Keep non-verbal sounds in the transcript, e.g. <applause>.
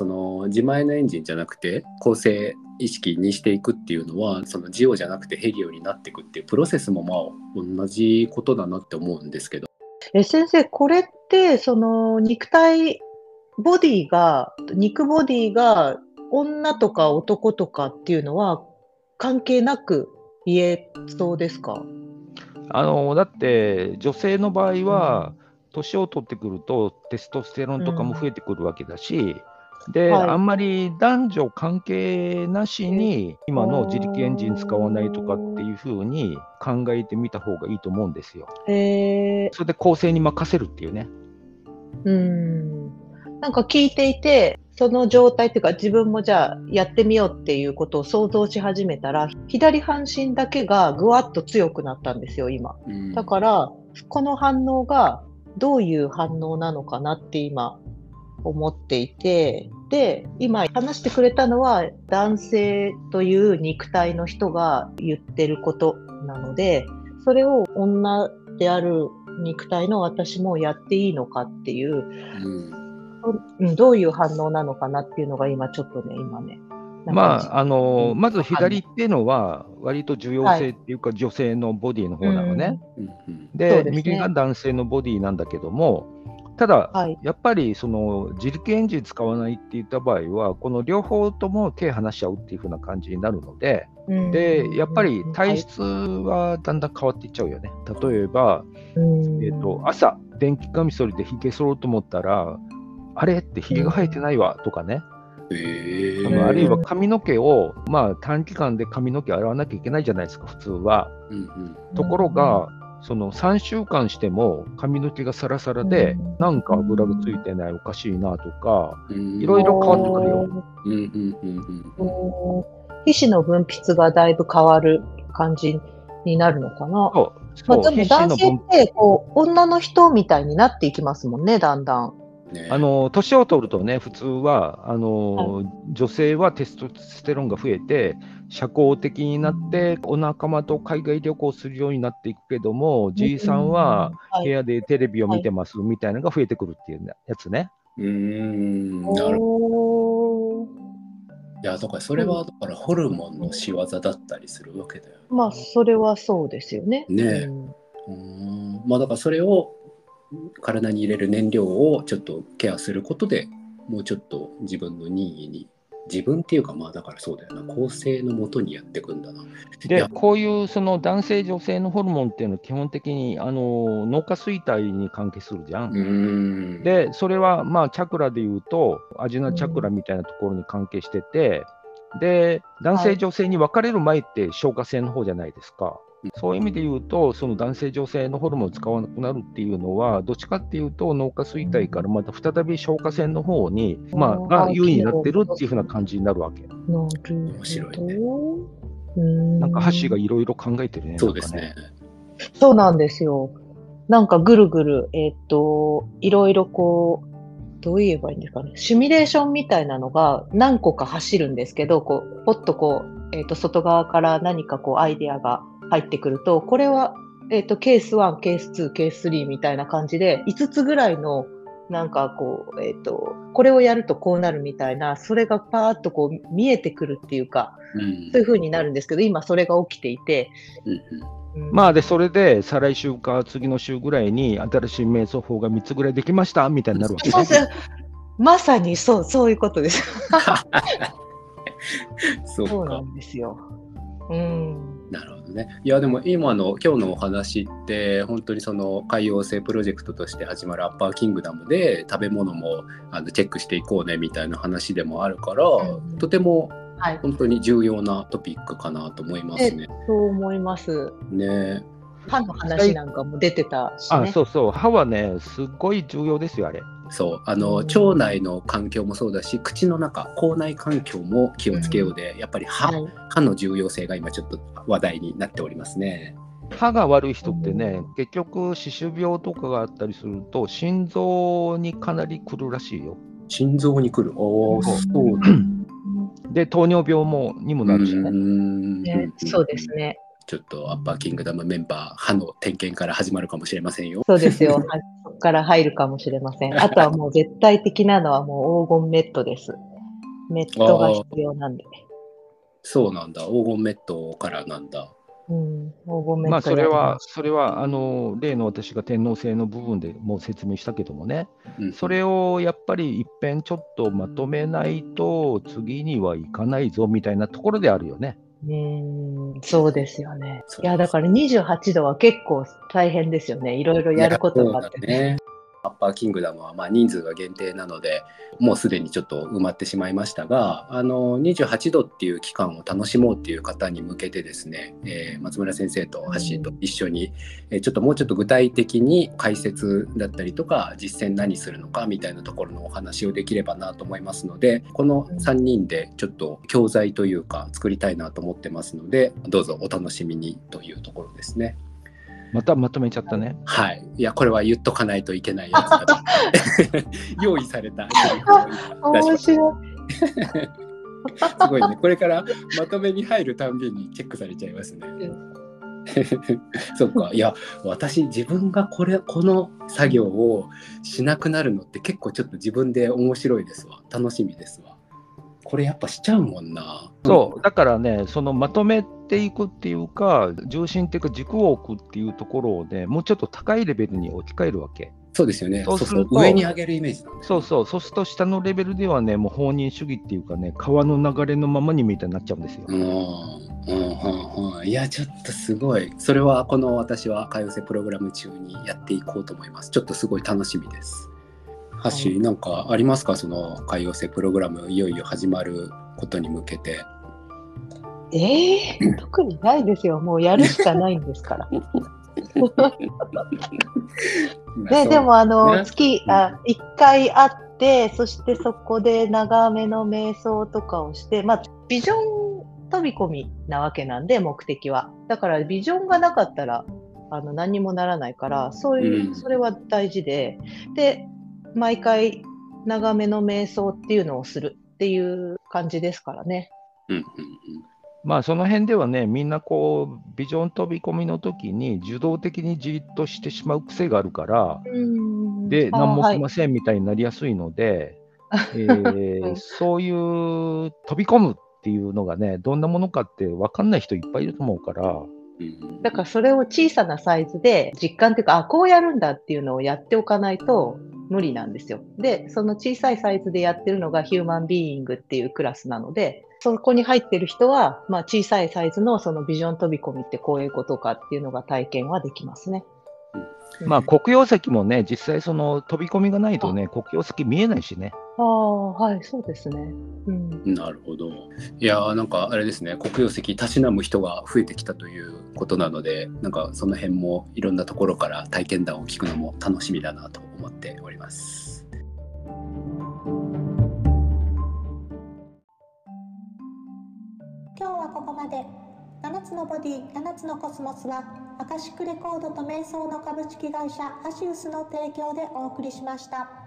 その自前のエンジンじゃなくて構成意識にしていくっていうのはそのジオじゃなくてヘリオになっていくっていうプロセスもまあ同じことだなって思うんですけど。え先生これってその肉体ボディが肉ボディが女とか男とかっていうのは関係なく言えそうですか？あのだって女性の場合は、年を取ってくるとテストステロンとかも増えてくるわけだし、うん、で、はい、あんまり男女関係なしに今の自力エンジン使わないとかっていうふうに考えてみた方がいいと思うんですよ。へそれで構成に任せるっていうね。うんなんか聞いていてその状態っていうか自分もじゃあやってみようっていうことを想像し始めたら左半身だけがぐわっと強くなったんですよ今。だからこの反応がどういう反応なのかなって今思っていてで今話してくれたのは男性という肉体の人が言ってることなのでそれを女である肉体の私もやっていいのかっていう、うん、どういう反応なのかなっていうのが今ちょっとね今ねまあ、あのまず左っていうのは、割と重要性っていうか、女性のボディの方なのね。で、右が男性のボディなんだけども、ただ、やっぱりその自力エンジン使わないって言った場合は、この両方とも手離しちゃうっていう風な感じになるので、でやっぱり体質はだんだん変わっていっちゃうよね。例えば、えーと、朝、電気カミソリでひげ剃ろうと思ったら、あれってひげが生えてないわとかね。えあのあるいは髪の毛を、まあ、短期間で髪の毛洗わなきゃいけないじゃないですか、普通は。うんうん、ところが、その3週間しても髪の毛がサラサラで、なんか油がついてない、おかしいなとか、いろいろ変わってくるよ。皮脂の分泌がだいぶ変わる感じになるのかな。まあ、でも男性ってこう女の人みたいになっていきますもんね、だんだん。ね、あの年を取るとね、普通はあの、はい、女性はテストステロンが増えて、社交的になって、お仲間と海外旅行するようになっていくけども、じいさんは部屋でテレビを見てますみたいなのが増えてくるっていうやつね。うん、なるほど。いや、だからそれはだからホルモンの仕業だったりするわけだよ、ね。まあ、それはそうですよね。ねえ。うん、まあ、だからそれを体に入れる燃料をちょっとケアすることでもうちょっと自分の任意に自分っていうかまあだからそうだよな構成のもとにやっていくんだな。でこういうその男性女性のホルモンっていうのは基本的にあの脳下垂体に関係するじゃん。でそれはまあチャクラでいうとアジナチャクラみたいなところに関係しててで男性女性に分かれる前って消化性の方じゃないですか。そういう意味で言うと、その男性、女性のホルモンを使わなくなるっていうのは、どっちかっていうと、脳下垂体からまた再び消化腺の方に、まあ、が優位になってるっていうふうな感じになるわけ。面白いね。なんか箸がいろいろ考えてるね。そうですね。そうなんですよ。なんかぐるぐる、えー、っと、いろいろこう、どう言えばいいんですかね。シミュレーションみたいなのが何個か走るんですけど、こう、ポッとこう、えー、っと、外側から何かこう、アイデアが入ってくると、これは、えっ、ー、と、ケース1、ケース2、ケース3みたいな感じで、5つぐらいの、なんかこう、えっ、ー、と、これをやるとこうなるみたいな、それがパーッとこう見えてくるっていうか、うん、そういう風になるんですけど、今それが起きていて、うん、まあで、それで再来週か次の週ぐらいに新しい瞑想法が3つぐらいできましたみたいになるわけです、まさにそう、そういうことです。<laughs> そうそうなんですよ。うん。なるほどね。いやでも今の今日のお話って本当にその海洋性プロジェクトとして始まるアッパーキングダムで食べ物もあのチェックしていこうねみたいな話でもあるから、うん、とても本当に重要なトピックかなと思いますね。そう思います。ね。歯の話なんかも出てたし、ね、あそうそう歯はねすごい重要ですよあれ。そうあの腸内の環境もそうだし口の中口内環境も気をつけようで、うん、やっぱり歯はい、歯の重要性が今ちょっと話題になっておりますね。歯が悪い人ってね、結局、歯周病とかがあったりすると、心臓にかなり来るらしいよ。心臓に来るああ、そうで、糖尿病もにもなるしね。ねそうですね。ちょっとアッパーキングダムメンバー、歯の点検から始まるかもしれませんよ。そうですよ。<laughs> から入るかもしれません。あとはもう絶対的なのはもう黄金メットです。メットが必要なんで。そうなんだ。黄金メットからなんだ。うん、黄金メットまあそれは、それはあの例の私が天皇制の部分でもう説明したけどもね、うん、それをやっぱりいっぺんちょっとまとめないと次にはいかないぞみたいなところであるよね。うんそうですよね。いや、だから28度は結構大変ですよね。いろいろやることがあってね。アッパーキングダムはま人数が限定なのでもうすでにちょっと埋まってしまいましたがあの28度っていう期間を楽しもうっていう方に向けてですね、えー、松村先生と橋と一緒に、えー、ちょっともうちょっと具体的に解説だったりとか実践何するのかみたいなところのお話をできればなと思いますのでこの3人でちょっと教材というか作りたいなと思ってますのでどうぞお楽しみにというところですね。またまとめちゃったね。はい。いや、これは言っとかないといけないやつだ <laughs> 用意された面白い。すごいね。これからまとめに入るたんびにチェックされちゃいますね。そっか。いや、私、自分がこれ、この作業をしなくなるのって結構ちょっと自分で面白いですわ。楽しみですわ。これやっぱしちゃうもんな。そう、だからね、そのまとめていくっていうか、重心っていうか軸を置くっていうところをね、もうちょっと高いレベルに置き換えるわけ。そうですよね。そうすると上に上げるイメージそうそう、そうすると下のレベルではね、もう放任主義っていうかね、川の流れのままにみたいになっちゃうんですよ。うん、うん、うん、いや、ちょっとすごい。それはこの私は歌寄せプログラム中にやっていこうと思います。ちょっとすごい楽しみです。ハッシー、なんかありますか？その海洋性プログラムいよいよ始まることに向けて。えー、<laughs> 特にないですよ。もうやるしかないんですから。<laughs> ででもあの、月あ1回会ってそしてそこで長めの瞑想とかをして、まあ、ビジョン飛び込みなわけなんで目的は。だからビジョンがなかったらあの何にもならないからそういう、それは大事で。で毎回長めの瞑想っていうのをするっていう感じですからね。うんうんうん。まあその辺ではね、みんなこう、ビジョン飛び込みの時に受動的にじっとしてしまう癖があるから、で、何もしませんみたいになりやすいので、えー、<laughs> そういう飛び込むっていうのがね、どんなものかって分かんない人いっぱいいると思うから、だからそれを小さなサイズで実感というか、あ、こうやるんだっていうのをやっておかないと、無理なんですよ。で、その小さいサイズでやってるのがヒューマンビーイングっていうクラスなので、そこに入ってる人は、まあ、小さいサイズのそのビジョン飛び込みってこういうことかっていうのが体験はできますね。まあ、黒曜石もね、実際その飛び込みがないとね、黒曜石見えないしね。ああ、はい、そうですね。うん、なるほど。いやなんかあれですね、黒曜石たしなむ人が増えてきたということなので、なんかその辺もいろんなところから体験談を聞くのも楽しみだなと思っております。今日はここまで。7つのボディ、7つのコスモスは、アカシックレコードと瞑想の株式会社アシウスの提供でお送りしました。